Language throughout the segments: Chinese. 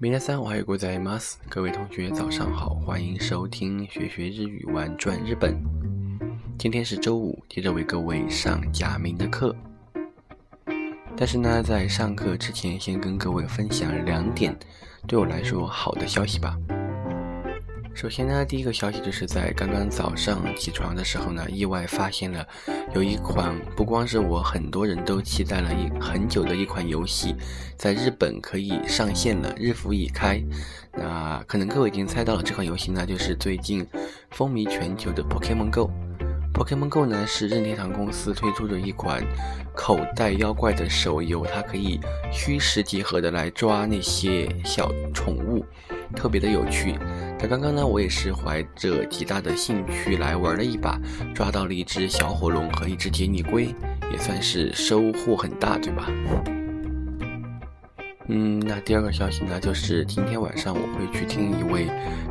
皆さんおはようございます。各位同学早上好，欢迎收听学学日语玩转日本。今天是周五，接着为各位上假名的课。但是呢，在上课之前，先跟各位分享两点对我来说好的消息吧。 首先呢，第一个消息就是在刚刚早上起床的时候呢，意外发现了有一款不光是我，很多人都期待了一很久的一款游戏，在日本可以上线了，日服已开。那可能各位已经猜到了，这款游戏呢，就是最近风靡全球的 Pokemon Go。Pokemon Go 呢是任天堂公司推出的一款口袋妖怪的手游，它可以虚实结合的来抓那些小宠物，特别的有趣。那刚刚呢，我也是怀着极大的兴趣来玩了一把，抓到了一只小火龙和一只铁尼龟，也算是收获很大，对吧？嗯，那第二个消息呢，就是今天晚上我会去听一位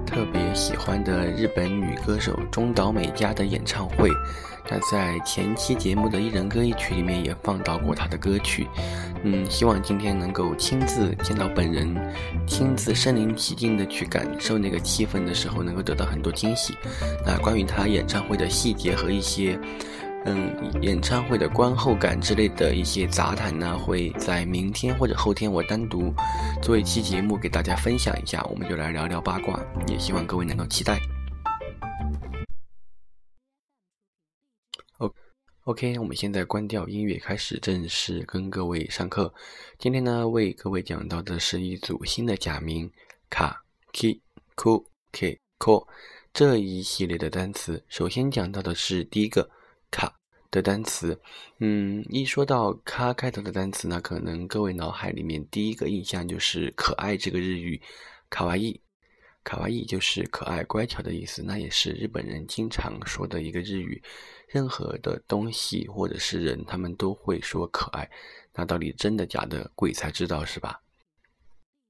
特别喜欢的日本女歌手中岛美嘉的演唱会。那在前期节目的一人歌一曲里面也放到过她的歌曲。嗯，希望今天能够亲自见到本人，亲自身临其境的去感受那个气氛的时候，能够得到很多惊喜。那关于她演唱会的细节和一些。嗯，演唱会的观后感之类的一些杂谈呢，会在明天或者后天我单独做一期节目给大家分享一下，我们就来聊聊八卦，也希望各位能够期待。O OK，我们现在关掉音乐，开始正式跟各位上课。今天呢，为各位讲到的是一组新的假名卡 K Ku K Ko 这一系列的单词。首先讲到的是第一个。卡的单词，嗯，一说到卡开头的单词呢，可能各位脑海里面第一个印象就是可爱这个日语，卡哇伊，卡哇伊就是可爱乖巧的意思，那也是日本人经常说的一个日语。任何的东西或者是人，他们都会说可爱，那到底真的假的，鬼才知道是吧？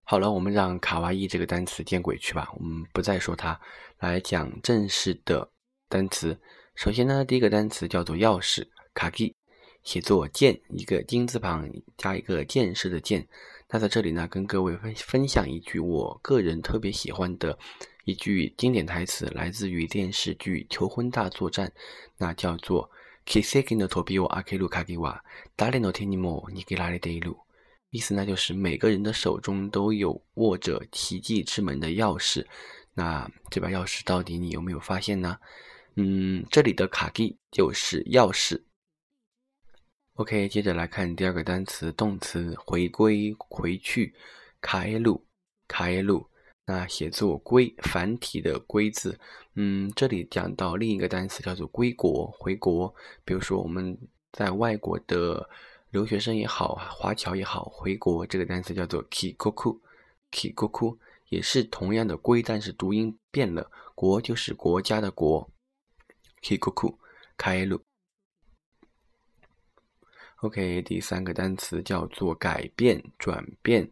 好了，我们让卡哇伊这个单词见鬼去吧，我们不再说它，来讲正式的单词。首先呢，第一个单词叫做钥匙，卡基，写作剑，一个金字旁加一个剑士的剑。那在这里呢，跟各位分分享一句我个人特别喜欢的一句经典台词，来自于电视剧《求婚大作战》，那叫做 “Kiseki no tobi wa akiru kagi wa dare no te ni mo nigirare deiru”，意思呢就是每个人的手中都有握着奇迹之门的钥匙。那这把钥匙到底你有没有发现呢？嗯，这里的卡基就是钥匙。OK，接着来看第二个单词，动词回归、回去，卡耶路，卡耶路。那写作归，繁体的归字。嗯，这里讲到另一个单词叫做归国、回国。比如说我们在外国的留学生也好，华侨也好，回国这个单词叫做 kikoku，kikoku 也是同样的归，但是读音变了，国就是国家的国。kikoku，开路。OK，第三个单词叫做改变、转变，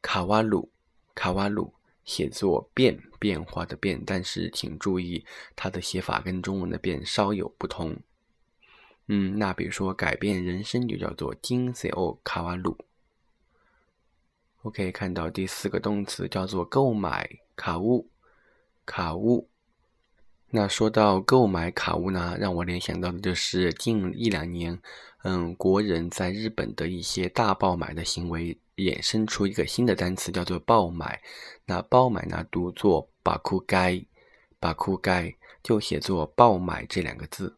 卡瓦鲁，卡瓦鲁，写作变、变化的变，但是请注意它的写法跟中文的变稍有不同。嗯，那比如说改变人生就叫做金色哦卡瓦鲁。OK，看到第四个动词叫做购买，卡乌，卡乌。那说到购买卡物呢，让我联想到的就是近一两年，嗯，国人在日本的一些大爆买的行为，衍生出一个新的单词叫做爆买。那爆买呢，读作巴库该，巴库该就写作爆买这两个字。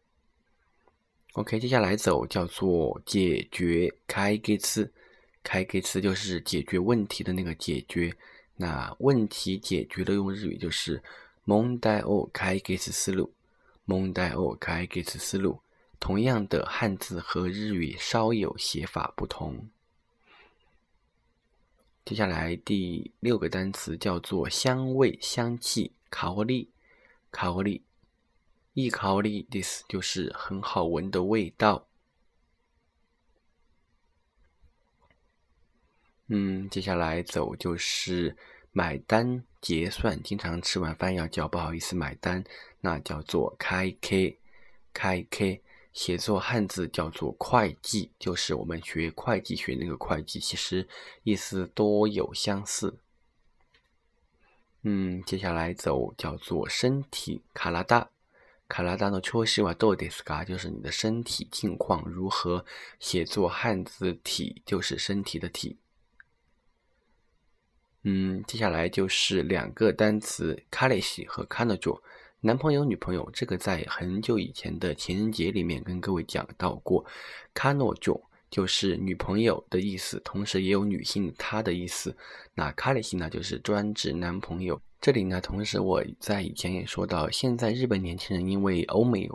OK，接下来走叫做解决，开给词，开给词就是解决问题的那个解决。那问题解决的用日语就是。蒙代欧开给斯思路，蒙代欧开给斯思路，同样的汉字和日语稍有写法不同。接下来第六个单词叫做香味、香气，卡沃利，卡沃利，一卡沃利，this 就是很好闻的味道。嗯，接下来走就是买单。结算经常吃完饭要叫不好意思买单，那叫做开 K，开 K，写作汉字叫做会计，就是我们学会计学那个会计，其实意思多有相似。嗯，接下来走叫做身体卡拉达，卡拉达的确西瓦多迪斯嘎就是你的身体近况如何，写作汉字体就是身体的体。嗯，接下来就是两个单词卡雷西和卡诺佐，男朋友女朋友，这个在很久以前的情人节里面跟各位讲到过，卡诺佐。就是女朋友的意思，同时也有女性她的意思。那卡里西呢，就是专指男朋友。这里呢，同时我在以前也说到，现在日本年轻人因为欧美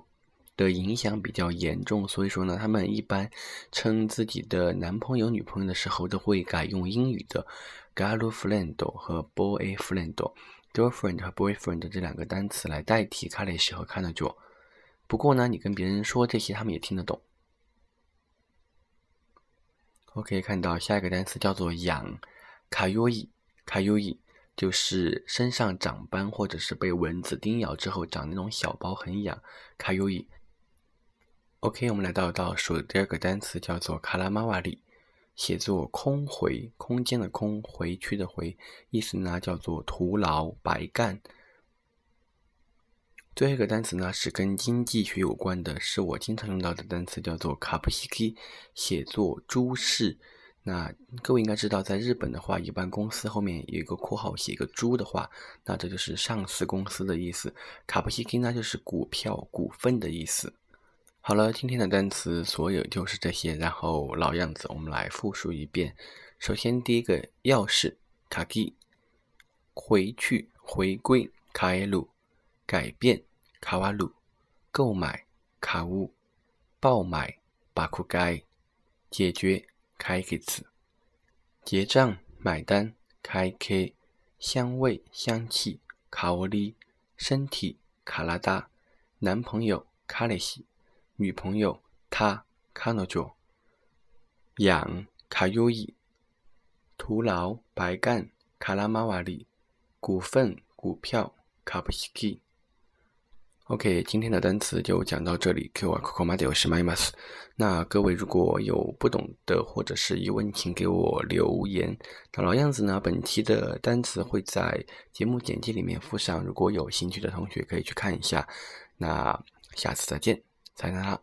的影响比较严重，所以说呢，他们一般称自己的男朋友、女朋友的时候，都会改用英语的 girlfriend 和 boyfriend，girlfriend 和 boyfriend 这两个单词来代替卡里西和卡诺佐。不过呢，你跟别人说这些，他们也听得懂。OK，看到下一个单词叫做痒，卡尤伊，卡尤伊就是身上长斑或者是被蚊子叮咬之后长那种小包很痒，卡尤伊。OK，我们来到倒数第二个单词叫做卡拉马瓦里，写作空回，空间的空，回去的回，意思呢叫做徒劳白干。最后一个单词呢是跟经济学有关的，是我经常用到的单词，叫做卡布西基，写作株式。那各位应该知道，在日本的话，一般公司后面有一个括号写一个猪的话，那这就是上市公司的意思。卡布西基呢就是股票、股份的意思。好了，今天的单词所有就是这些，然后老样子，我们来复述一遍。首先第一个钥匙卡基，回去、回归卡耶鲁，改变。卡瓦鲁，购买卡乌，爆买巴库盖，解决开给词，结账买单开 K，香味香气卡沃利，身体卡拉达，男朋友卡雷西，女朋友他卡诺佐，养卡优伊，徒劳白干卡拉马瓦里，股份股票卡布西基。OK，今天的单词就讲到这里。Q 啊，Coco m a d i 是 Mymas。那各位如果有不懂的或者是疑问，请给我留言。那老样子呢，本期的单词会在节目简介里面附上，如果有兴趣的同学可以去看一下。那下次再见，再见啦。